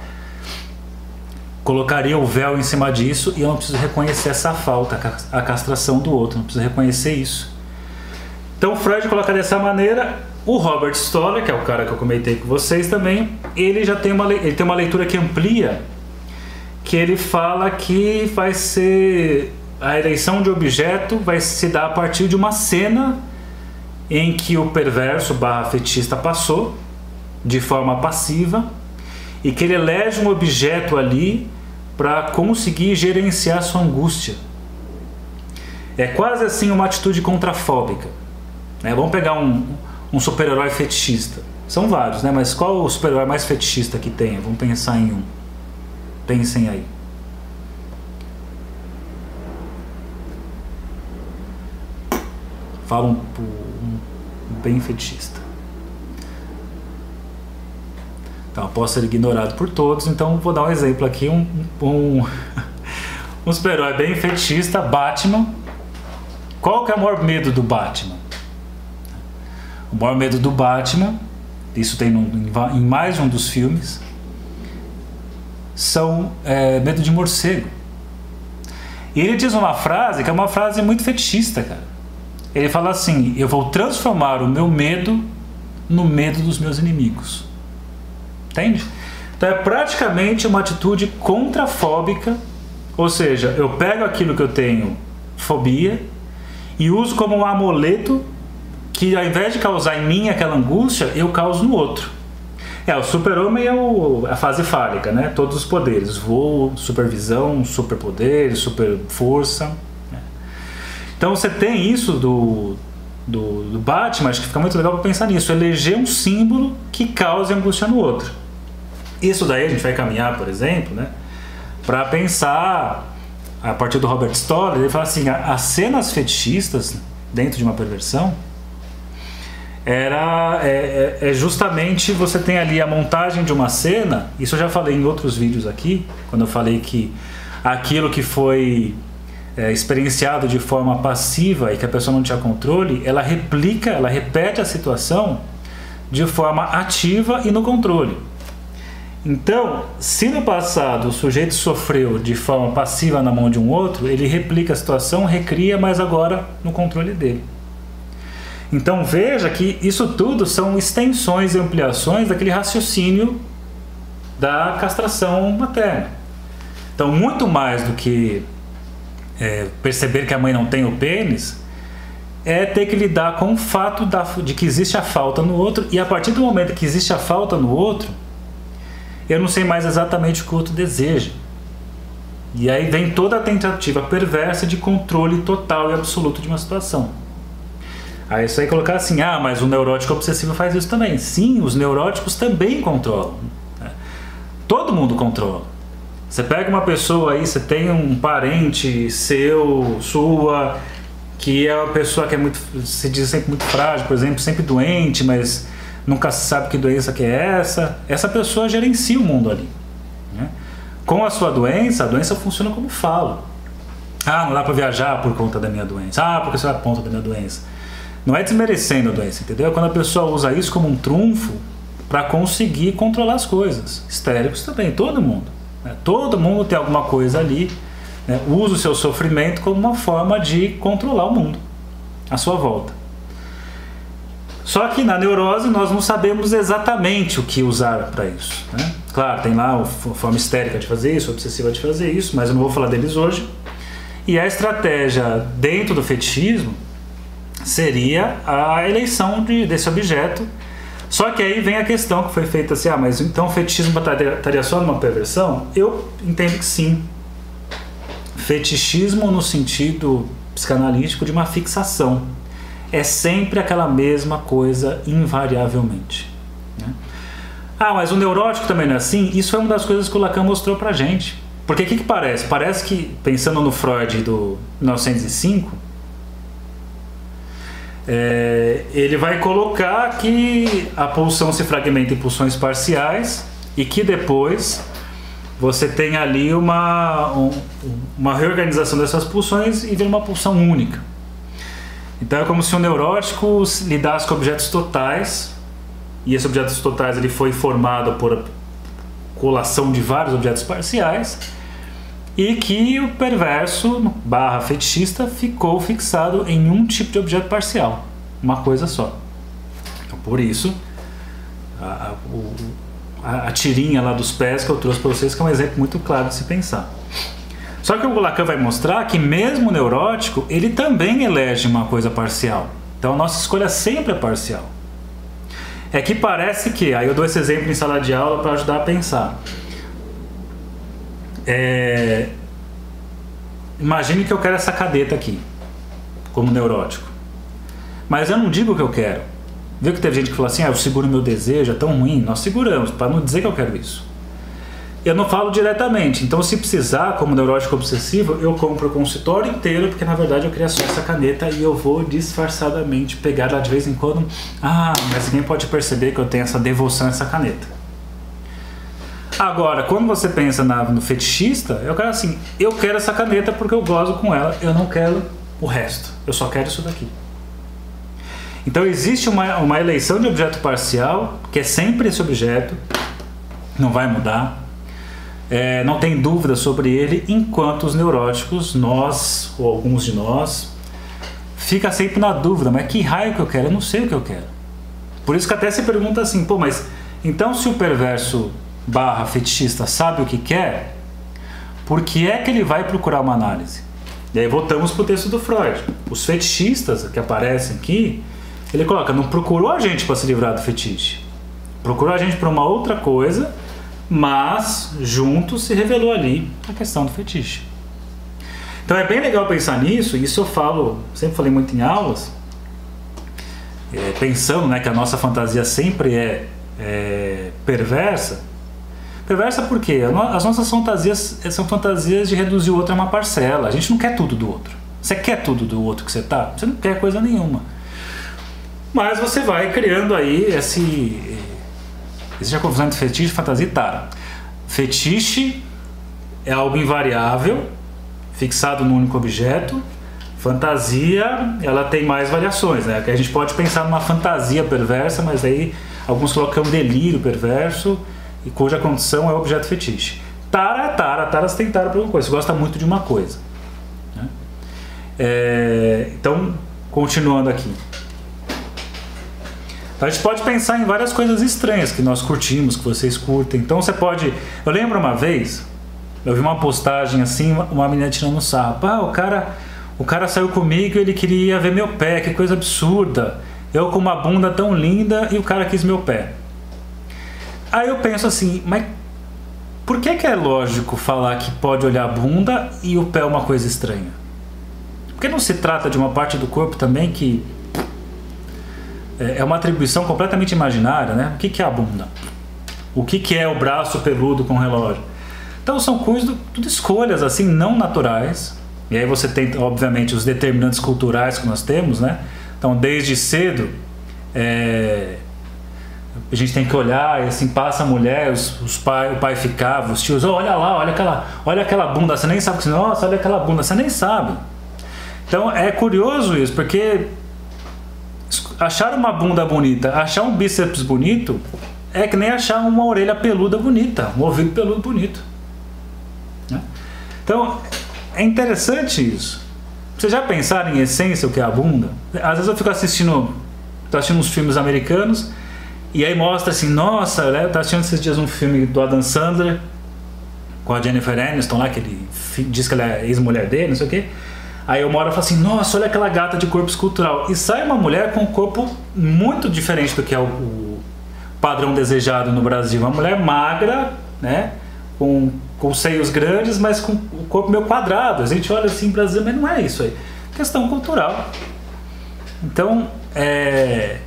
Colocaria o véu em cima disso e eu não preciso reconhecer essa falta, a castração do outro, não preciso reconhecer isso. Então Freud coloca dessa maneira, o Robert Stoller, que é o cara que eu comentei com vocês também, ele já tem uma, ele tem uma leitura que amplia, que ele fala que vai ser a eleição de objeto vai se dar a partir de uma cena em que o perverso barra fetista passou de forma passiva e que ele elege um objeto ali para conseguir gerenciar sua angústia. É quase assim uma atitude contrafóbica. Né? Vamos pegar um, um super-herói fetichista. São vários, né? Mas qual o super-herói mais fetichista que tem? Vamos pensar em um. Pensem aí. Fala um, um, bem fetichista. Então, posso ser ignorado por todos, então vou dar um exemplo aqui. Um, um, um super-herói bem fetichista, Batman. Qual que é o maior medo do Batman? O maior medo do Batman, isso tem em mais um dos filmes, são é, medo de morcego. E ele diz uma frase que é uma frase muito fetichista, cara. Ele fala assim: Eu vou transformar o meu medo no medo dos meus inimigos. Entende? Então é praticamente uma atitude contrafóbica, ou seja, eu pego aquilo que eu tenho fobia e uso como um amuleto que ao invés de causar em mim aquela angústia, eu causo no outro. É, o super-homem é o, a fase fálica, né? Todos os poderes, voo, supervisão, superpoder, super força. Né? Então você tem isso do, do, do, Batman, acho que fica muito legal para pensar nisso, eleger um símbolo que cause angústia no outro. Isso daí a gente vai caminhar, por exemplo, né? Para pensar a partir do Robert Stoller, ele fala assim, as cenas fetichistas dentro de uma perversão era é, é, é, justamente você tem ali a montagem de uma cena. Isso eu já falei em outros vídeos aqui, quando eu falei que aquilo que foi é, experienciado de forma passiva e que a pessoa não tinha controle, ela replica, ela repete a situação de forma ativa e no controle. Então, se no passado o sujeito sofreu de forma passiva na mão de um outro, ele replica a situação, recria, mas agora no controle dele. Então veja que isso tudo são extensões e ampliações daquele raciocínio da castração materna. Então, muito mais do que é, perceber que a mãe não tem o pênis, é ter que lidar com o fato da, de que existe a falta no outro, e a partir do momento que existe a falta no outro, eu não sei mais exatamente o que o outro deseja. E aí vem toda a tentativa perversa de controle total e absoluto de uma situação. Aí isso aí colocar assim, ah, mas o neurótico obsessivo faz isso também. Sim, os neuróticos também controlam. Né? Todo mundo controla. Você pega uma pessoa aí, você tem um parente seu, sua, que é uma pessoa que é muito, se diz sempre muito frágil, por exemplo, sempre doente, mas nunca se sabe que doença que é essa. Essa pessoa gerencia o mundo ali. Né? Com a sua doença, a doença funciona como falo. Ah, não dá para viajar por conta da minha doença. Ah, porque você vai por conta da minha doença. Não é desmerecendo a doença, entendeu? É quando a pessoa usa isso como um trunfo para conseguir controlar as coisas. Histéricos também, todo mundo. Né? Todo mundo tem alguma coisa ali. Né? Usa o seu sofrimento como uma forma de controlar o mundo à sua volta. Só que na neurose nós não sabemos exatamente o que usar para isso. Né? Claro, tem lá a forma histérica de fazer isso, a obsessiva de fazer isso, mas eu não vou falar deles hoje. E a estratégia dentro do fetichismo seria a eleição de, desse objeto. Só que aí vem a questão que foi feita assim: ah, mas então o fetichismo estaria só numa perversão? Eu entendo que sim. Fetichismo no sentido psicanalítico de uma fixação. É sempre aquela mesma coisa, invariavelmente. Né? Ah, mas o neurótico também não é assim? Isso é uma das coisas que o Lacan mostrou pra gente. Porque o que, que parece? Parece que, pensando no Freud do 1905, é, ele vai colocar que a pulsão se fragmenta em pulsões parciais e que depois você tem ali uma, um, uma reorganização dessas pulsões e vira uma pulsão única. Então é como se o neurótico lidasse com objetos totais, e esses objetos totais ele foi formado por colação de vários objetos parciais, e que o perverso barra fetichista ficou fixado em um tipo de objeto parcial, uma coisa só. Então, por isso, a, a, a tirinha lá dos pés que eu trouxe para vocês, que é um exemplo muito claro de se pensar. Só que o Lacan vai mostrar que mesmo o neurótico, ele também elege uma coisa parcial. Então a nossa escolha sempre é parcial. É que parece que, aí eu dou esse exemplo em sala de aula para ajudar a pensar. É... Imagine que eu quero essa cadeta aqui, como neurótico. Mas eu não digo o que eu quero. Viu que teve gente que falou assim: ah, eu seguro meu desejo, é tão ruim. Nós seguramos, para não dizer que eu quero isso. Eu não falo diretamente, então se precisar, como neurótico obsessivo, eu compro o consultório inteiro, porque na verdade eu queria só essa caneta e eu vou disfarçadamente pegar ela de vez em quando. Ah, mas ninguém pode perceber que eu tenho essa devoção a essa caneta. Agora, quando você pensa na, no fetichista, eu quero assim, eu quero essa caneta porque eu gosto com ela, eu não quero o resto, eu só quero isso daqui. Então existe uma, uma eleição de objeto parcial, que é sempre esse objeto, não vai mudar, é, não tem dúvida sobre ele, enquanto os neuróticos, nós, ou alguns de nós, fica sempre na dúvida, mas que raio que eu quero? Eu não sei o que eu quero. Por isso que até se pergunta assim, pô, mas então se o perverso barra fetichista sabe o que quer, por que é que ele vai procurar uma análise? E aí voltamos para o texto do Freud. Os fetichistas que aparecem aqui, ele coloca, não procurou a gente para se livrar do fetiche. Procurou a gente para uma outra coisa, mas junto se revelou ali a questão do fetiche. Então é bem legal pensar nisso, e isso eu falo, sempre falei muito em aulas, é, pensando né, que a nossa fantasia sempre é, é perversa, Perversa porque as nossas fantasias são fantasias de reduzir o outro a uma parcela. A gente não quer tudo do outro. Você quer tudo do outro que você tá? Você não quer coisa nenhuma. Mas você vai criando aí esse. Existe a confusão entre fetiche, fantasia e tara. Fetiche é algo invariável, fixado num único objeto. Fantasia, ela tem mais variações, né? A gente pode pensar numa fantasia perversa, mas aí alguns colocam delírio perverso e cuja condição é objeto fetiche. Tara é tara, tara você tem tara para alguma coisa, você gosta muito de uma coisa. Né? É, então, continuando aqui. A gente pode pensar em várias coisas estranhas que nós curtimos, que vocês curtem. Então você pode. Eu lembro uma vez, eu vi uma postagem assim, uma menina tirando sarro. Ah, o cara, o cara saiu comigo e ele queria ver meu pé, que coisa absurda. Eu com uma bunda tão linda e o cara quis meu pé. Aí eu penso assim, mas por que, que é lógico falar que pode olhar a bunda e o pé é uma coisa estranha? Porque não se trata de uma parte do corpo também que é, é uma atribuição completamente imaginária, né? O que, que é a bunda? O que, que é o braço peludo com relógio? Então são coisas, tudo escolhas assim não naturais. E aí você tem, obviamente, os determinantes culturais que nós temos, né? Então desde cedo é, a gente tem que olhar e assim passa a mulher, os, os pai, o pai ficava, os tios, oh, olha lá, olha aquela, olha aquela bunda, você nem sabe que nossa, olha aquela bunda, você nem sabe. Então é curioso isso, porque achar uma bunda bonita, achar um bíceps bonito é que nem achar uma orelha peluda bonita, um ouvido peludo bonito. Né? Então é interessante isso. Vocês já pensaram em essência o que é a bunda? Às vezes eu fico assistindo, tô assistindo uns filmes americanos e aí mostra assim, nossa, né, eu tava assistindo esses dias um filme do Adam Sandler com a Jennifer Aniston lá, que ele diz que ela é ex-mulher dele, não sei o quê. Aí uma hora fala assim, nossa, olha aquela gata de corpo escultural. E sai uma mulher com um corpo muito diferente do que é o, o padrão desejado no Brasil. Uma mulher magra, né? Com, com seios grandes, mas com o corpo meio quadrado. A gente olha assim, Brasil, mas não é isso aí. Questão cultural. Então, é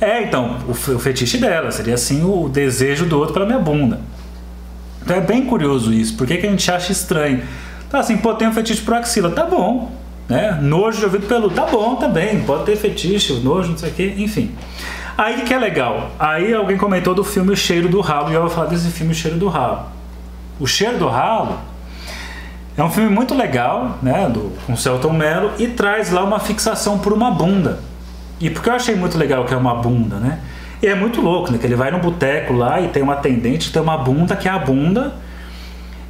é, então, o, o fetiche dela seria assim o desejo do outro pela minha bunda. Então é bem curioso isso. Por que, que a gente acha estranho? Tá assim, pô, tem um fetiche pro axila, tá bom. Né? Nojo de ouvido peludo, tá bom também. Pode ter fetiche, nojo, não sei o que, enfim. Aí que é legal. Aí alguém comentou do filme O Cheiro do Ralo e eu vou falar desse filme O Cheiro do Ralo. O cheiro do ralo É um filme muito legal, né, do, com Celton Mello, e traz lá uma fixação por uma bunda. E porque eu achei muito legal que é uma bunda, né? E é muito louco, né? Que ele vai no boteco lá e tem uma atendente tem uma bunda que é a bunda.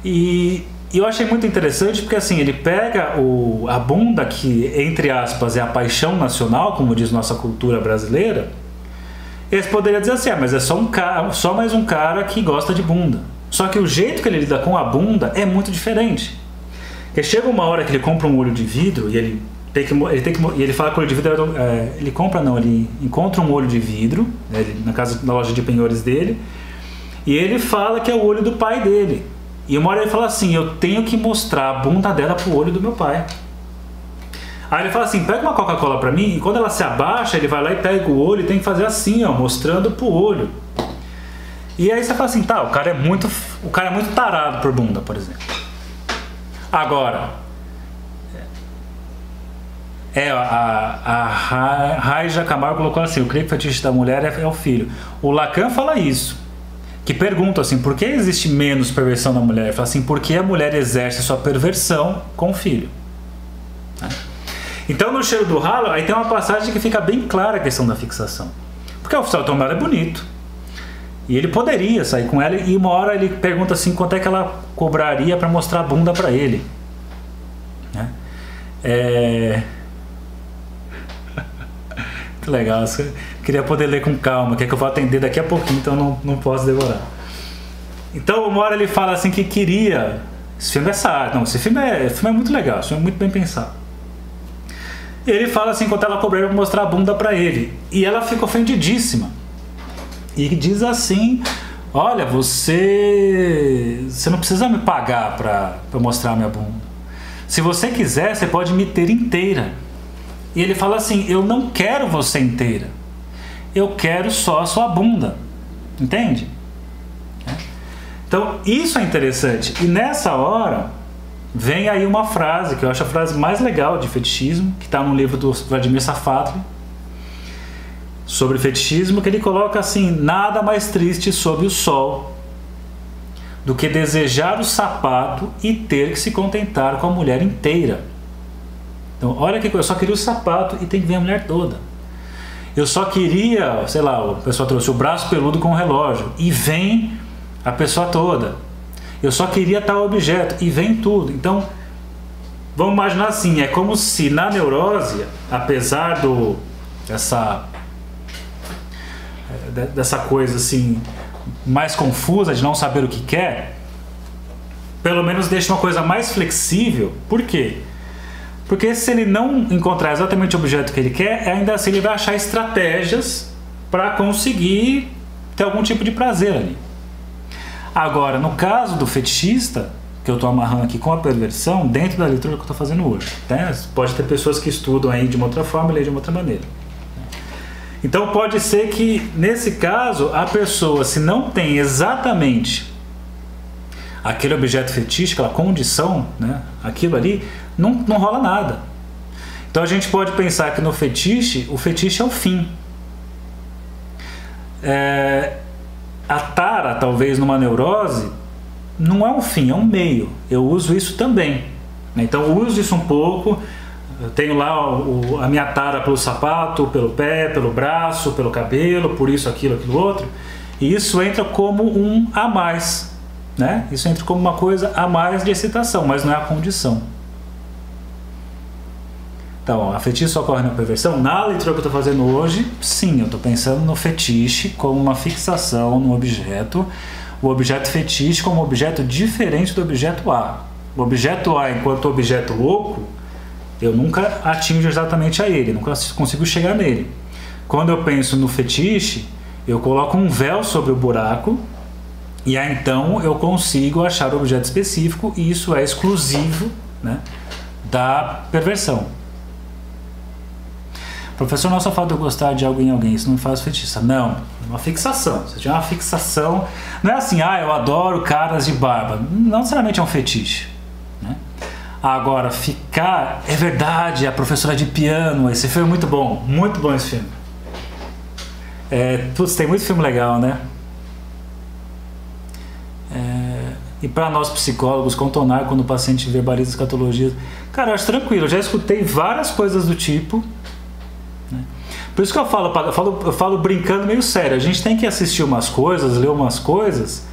E, e eu achei muito interessante porque assim, ele pega o, a bunda que, entre aspas, é a paixão nacional, como diz nossa cultura brasileira. Eles poderiam dizer assim, ah, mas é só um cara, só mais um cara que gosta de bunda. Só que o jeito que ele lida com a bunda é muito diferente. Porque chega uma hora que ele compra um olho de vidro e ele tem que, ele tem que e ele fala que o olho de vidro é, ele compra não, ele encontra um olho de vidro né, ele, na casa na loja de penhores dele e ele fala que é o olho do pai dele. E uma hora ele fala assim, eu tenho que mostrar a bunda dela pro olho do meu pai. Aí ele fala assim, pega uma Coca-Cola pra mim, e quando ela se abaixa, ele vai lá e pega o olho e tem que fazer assim, ó, mostrando pro olho. E aí você fala assim, tá, o cara é muito, o cara é muito tarado por bunda, por exemplo. Agora, é, a, a Raija Camargo colocou assim: o creio que fetiche da mulher é, é, o filho. O Lacan fala isso. Que pergunta assim: por que existe menos perversão na mulher? Ele fala assim: porque a mulher exerce sua perversão com o filho. Né? Então, no cheiro do ralo, aí tem uma passagem que fica bem clara a questão da fixação. Porque o oficial Tomara é bonito. E ele poderia sair com ela e uma hora ele pergunta assim quanto é que ela cobraria para mostrar a bunda para ele. Né? É... Muito legal. Queria poder ler com calma, que é que eu vou atender daqui a pouquinho, então não, não posso demorar. Então uma hora ele fala assim que queria. Esse filme é sábio. Não, esse filme é, filme é muito legal, esse filme é muito bem pensado. Ele fala assim quanto ela cobrou para mostrar a bunda para ele. E ela fica ofendidíssima e diz assim: Olha, você, você não precisa me pagar para mostrar minha bunda. Se você quiser, você pode me ter inteira. E ele fala assim: Eu não quero você inteira. Eu quero só a sua bunda. Entende? É. Então, isso é interessante. E nessa hora, vem aí uma frase, que eu acho a frase mais legal de fetichismo, que está no livro do Vladimir Safatli, sobre fetichismo que ele coloca assim: nada mais triste sob o sol do que desejar o sapato e ter que se contentar com a mulher inteira. Então, olha que coisa, eu só queria o sapato e tem que ver a mulher toda. Eu só queria, sei lá, o pessoal trouxe o braço peludo com o relógio e vem a pessoa toda. Eu só queria tal objeto e vem tudo. Então, vamos imaginar assim, é como se na neurose, apesar do essa dessa coisa assim mais confusa de não saber o que quer, pelo menos deixa uma coisa mais flexível. Por quê? Porque se ele não encontrar exatamente o objeto que ele quer, ainda assim ele vai achar estratégias para conseguir ter algum tipo de prazer ali. Agora, no caso do fetichista, que eu estou amarrando aqui com a perversão, dentro da leitura que eu estou fazendo hoje. Né? Pode ter pessoas que estudam aí de uma outra forma e ler de uma outra maneira. Então pode ser que nesse caso a pessoa, se não tem exatamente aquele objeto fetiche, aquela condição, né, aquilo ali, não, não rola nada. Então a gente pode pensar que no fetiche, o fetiche é o fim. É, a tara, talvez numa neurose, não é um fim, é um meio. Eu uso isso também. Então eu uso isso um pouco eu tenho lá o, a minha tara pelo sapato, pelo pé, pelo braço, pelo cabelo, por isso, aquilo, aquilo outro. E isso entra como um a mais. Né? Isso entra como uma coisa a mais de excitação, mas não é a condição. Então, a fetiche ocorre na perversão? Na leitura que eu estou fazendo hoje, sim, eu estou pensando no fetiche como uma fixação no objeto, o objeto fetiche como objeto diferente do objeto A. O objeto A, enquanto objeto louco, eu nunca atingo exatamente a ele, nunca consigo chegar nele. Quando eu penso no fetiche, eu coloco um véu sobre o buraco e aí então eu consigo achar o objeto específico e isso é exclusivo né, da perversão. Professor, não só falta eu gostar de algo em alguém, isso não faz fetiche. Não, uma fixação. Você tinha uma fixação. Não é assim, ah, eu adoro caras de barba. Não necessariamente é um fetiche. Agora, ficar. É verdade, a professora de piano. Esse filme é muito bom. Muito bom esse filme. É, putz, tem muito filme legal, né? É, e para nós psicólogos contornar quando o paciente verbaliza escatologia. Cara, eu acho tranquilo, eu já escutei várias coisas do tipo. Né? Por isso que eu falo, falo, eu falo brincando meio sério. A gente tem que assistir umas coisas, ler umas coisas,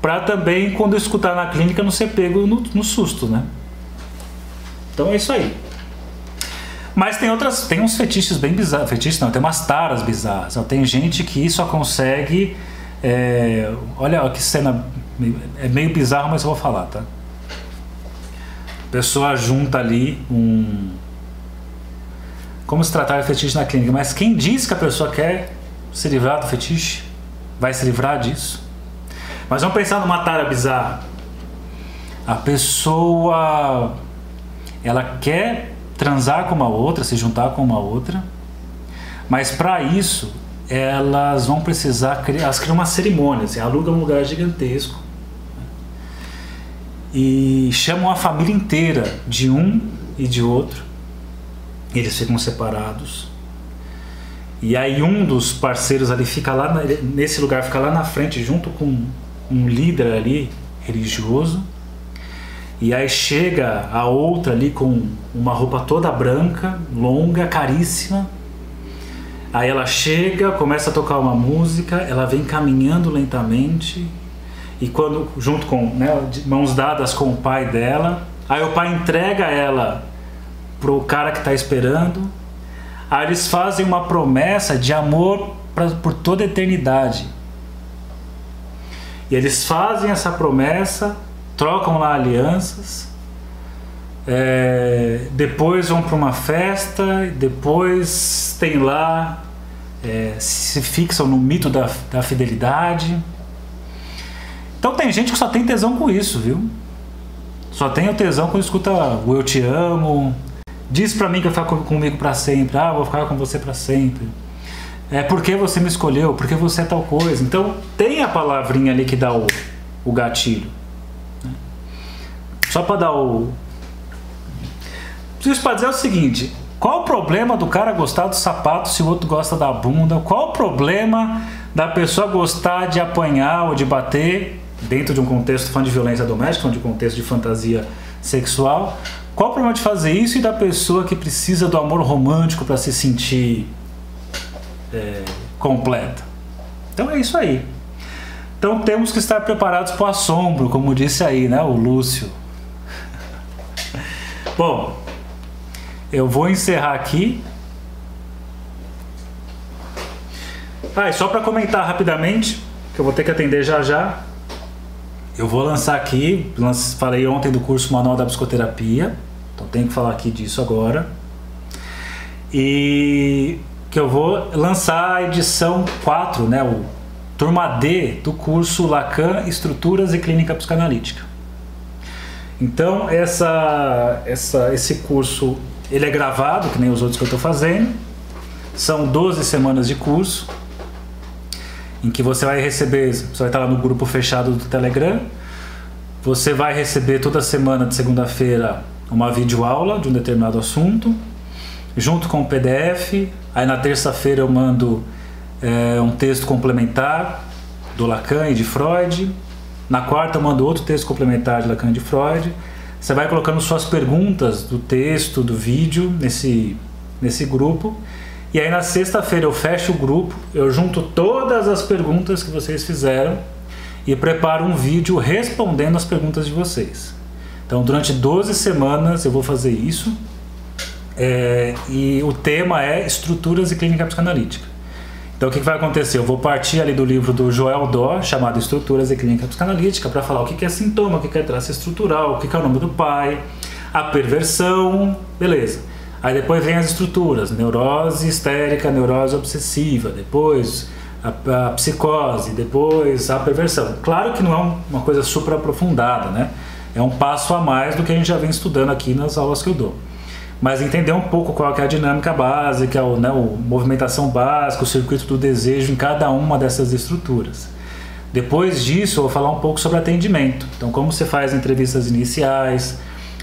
para também, quando escutar na clínica, não ser pego no, no susto, né? Então é isso aí. Mas tem outras, tem uns fetiches bem bizarros. Fetiches não, tem umas taras bizarras. Tem gente que só consegue. É, olha que cena. É meio bizarro, mas eu vou falar, tá? A pessoa junta ali um. Como se tratar de fetiche na clínica. Mas quem diz que a pessoa quer se livrar do fetiche? Vai se livrar disso? Mas vamos pensar numa tara bizarra. A pessoa. Ela quer transar com uma outra, se juntar com uma outra. Mas para isso, elas vão precisar criar, elas criam uma cerimônia, assim, alugam um lugar gigantesco e chamam a família inteira de um e de outro. Eles ficam separados. E aí um dos parceiros ali fica lá nesse lugar, fica lá na frente junto com um líder ali religioso e aí chega a outra ali com uma roupa toda branca, longa, caríssima. Aí ela chega, começa a tocar uma música, ela vem caminhando lentamente e quando junto com né, mãos dadas com o pai dela, aí o pai entrega ela pro cara que está esperando. Aí eles fazem uma promessa de amor pra, por toda a eternidade. E eles fazem essa promessa trocam lá alianças, é, depois vão para uma festa, depois tem lá, é, se fixam no mito da, da fidelidade. Então tem gente que só tem tesão com isso, viu? Só tem o tesão quando escuta o eu te amo, diz pra mim que vai ficar comigo para sempre, ah, vou ficar com você para sempre. É porque você me escolheu, porque você é tal coisa. Então tem a palavrinha ali que dá o, o gatilho. Só para dar o. Preciso para dizer o seguinte: qual o problema do cara gostar do sapato se o outro gosta da bunda? Qual o problema da pessoa gostar de apanhar ou de bater dentro de um contexto fã de violência doméstica, de um contexto de fantasia sexual? Qual o problema de fazer isso e da pessoa que precisa do amor romântico para se sentir é, completa? Então é isso aí. Então temos que estar preparados para o assombro, como disse aí, né, o Lúcio. Bom, eu vou encerrar aqui. Ah, e só para comentar rapidamente, que eu vou ter que atender já já. Eu vou lançar aqui, falei ontem do curso Manual da Psicoterapia, então tenho que falar aqui disso agora. E que eu vou lançar a edição 4, né, o turma D do curso Lacan Estruturas e Clínica Psicanalítica. Então essa, essa, esse curso ele é gravado, que nem os outros que eu estou fazendo. São 12 semanas de curso, em que você vai receber, você vai estar lá no grupo fechado do Telegram. Você vai receber toda semana de segunda-feira uma videoaula de um determinado assunto, junto com o PDF. Aí na terça-feira eu mando é, um texto complementar do Lacan e de Freud. Na quarta eu mando outro texto complementar de Lacan de Freud. Você vai colocando suas perguntas do texto, do vídeo nesse, nesse grupo. E aí na sexta-feira eu fecho o grupo, eu junto todas as perguntas que vocês fizeram e preparo um vídeo respondendo as perguntas de vocês. Então durante 12 semanas eu vou fazer isso. É, e o tema é estruturas e clínica psicanalítica. Então o que, vai acontecer? Eu vou partir ali do livro do Joel Dó, chamado Estruturas e Clínica Psicanalítica, para falar o que, é sintoma, o que, é traço estrutural, o que, é o nome do pai, a perversão, beleza. Aí depois vem as estruturas, neurose histérica, neurose obsessiva, depois a, a psicose, depois a perversão. Claro que não é uma coisa super aprofundada, né? É um passo a mais do que a gente já vem estudando aqui nas aulas que eu dou mas entender um pouco qual é a dinâmica básica, o, né, o movimentação básica, o circuito do desejo em cada uma dessas estruturas. Depois disso, eu vou falar um pouco sobre atendimento. Então, como você faz entrevistas iniciais,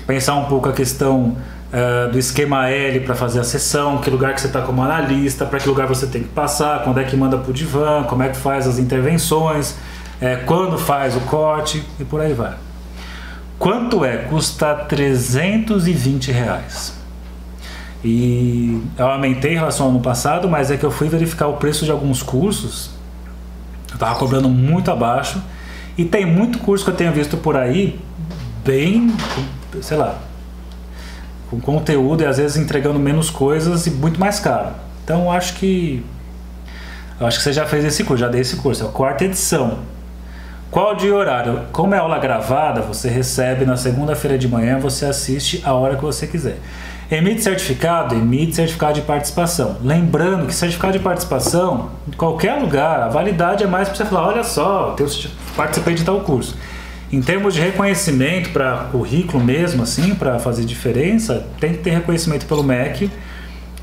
pensar um pouco a questão uh, do esquema L para fazer a sessão, que lugar que você está como analista, para que lugar você tem que passar, quando é que manda para o divã, como é que faz as intervenções, é, quando faz o corte e por aí vai. Quanto é? Custa 320 reais. E eu aumentei em relação ao ano passado, mas é que eu fui verificar o preço de alguns cursos. Eu tava cobrando muito abaixo. E tem muito curso que eu tenho visto por aí, bem, sei lá, com conteúdo e às vezes entregando menos coisas e muito mais caro. Então acho que. Acho que você já fez esse curso, já dei esse curso, é a quarta edição. Qual dia e horário? Como é aula gravada, você recebe na segunda-feira de manhã, você assiste a hora que você quiser. Emite certificado? Emite certificado de participação. Lembrando que certificado de participação, em qualquer lugar, a validade é mais para você falar: olha só, eu participei de tal curso. Em termos de reconhecimento para currículo mesmo, assim, para fazer diferença, tem que ter reconhecimento pelo MEC,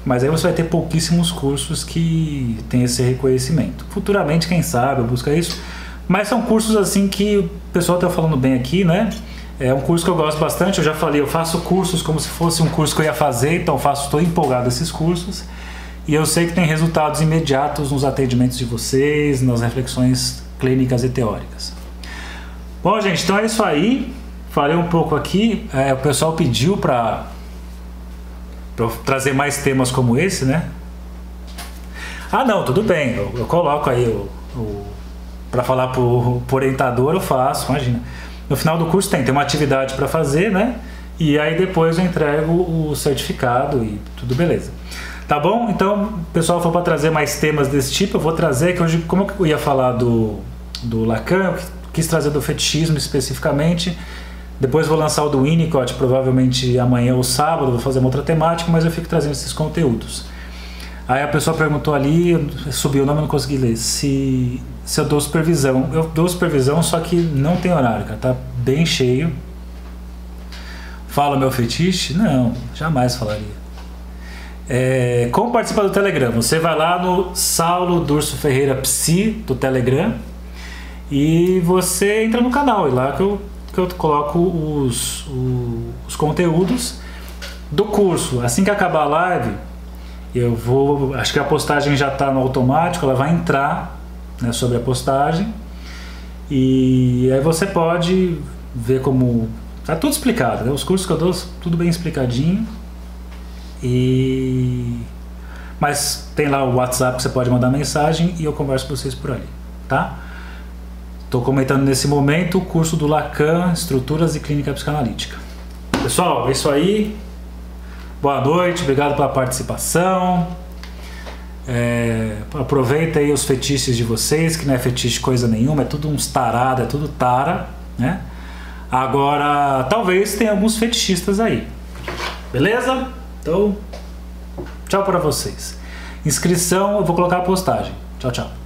mas aí você vai ter pouquíssimos cursos que tem esse reconhecimento. Futuramente, quem sabe, busca isso. Mas são cursos assim que o pessoal está falando bem aqui, né? É um curso que eu gosto bastante. Eu já falei, eu faço cursos como se fosse um curso que eu ia fazer, então faço, estou empolgado esses cursos. E eu sei que tem resultados imediatos nos atendimentos de vocês, nas reflexões clínicas e teóricas. Bom, gente, então é isso aí. Falei um pouco aqui. É, o pessoal pediu para trazer mais temas como esse, né? Ah, não, tudo bem. Eu, eu coloco aí o, o para falar por, por orientador, eu faço, imagina. No final do curso tem, tem uma atividade para fazer, né? E aí depois eu entrego o certificado e tudo beleza. Tá bom? Então, o pessoal for para trazer mais temas desse tipo, eu vou trazer que hoje, como eu ia falar do, do Lacan, eu quis trazer do fetichismo especificamente. Depois vou lançar o do Winnicott, provavelmente amanhã ou sábado, vou fazer uma outra temática, mas eu fico trazendo esses conteúdos. Aí a pessoa perguntou ali, subiu o nome, não consegui ler, se, se eu dou supervisão. Eu dou supervisão, só que não tem horário, cara, tá bem cheio. Fala meu fetiche? Não, jamais falaria. É, como participar do Telegram? Você vai lá no Saulo Durso Ferreira Psi do Telegram e você entra no canal, e lá que eu, que eu coloco os, os, os conteúdos do curso. Assim que acabar a live, eu vou, acho que a postagem já está no automático, ela vai entrar né, sobre a postagem e aí você pode ver como tá tudo explicado, né? Os cursos que eu dou tudo bem explicadinho e mas tem lá o WhatsApp que você pode mandar mensagem e eu converso com vocês por ali, tá? Estou comentando nesse momento o curso do Lacan, Estruturas e Clínica Psicanalítica. Pessoal, é isso aí. Boa noite, obrigado pela participação. É, aproveita aí os fetiches de vocês, que não é fetiche coisa nenhuma, é tudo uns tarado, é tudo tara, né? Agora, talvez tenha alguns fetichistas aí. Beleza? Então, tchau para vocês. Inscrição, eu vou colocar a postagem. Tchau, tchau.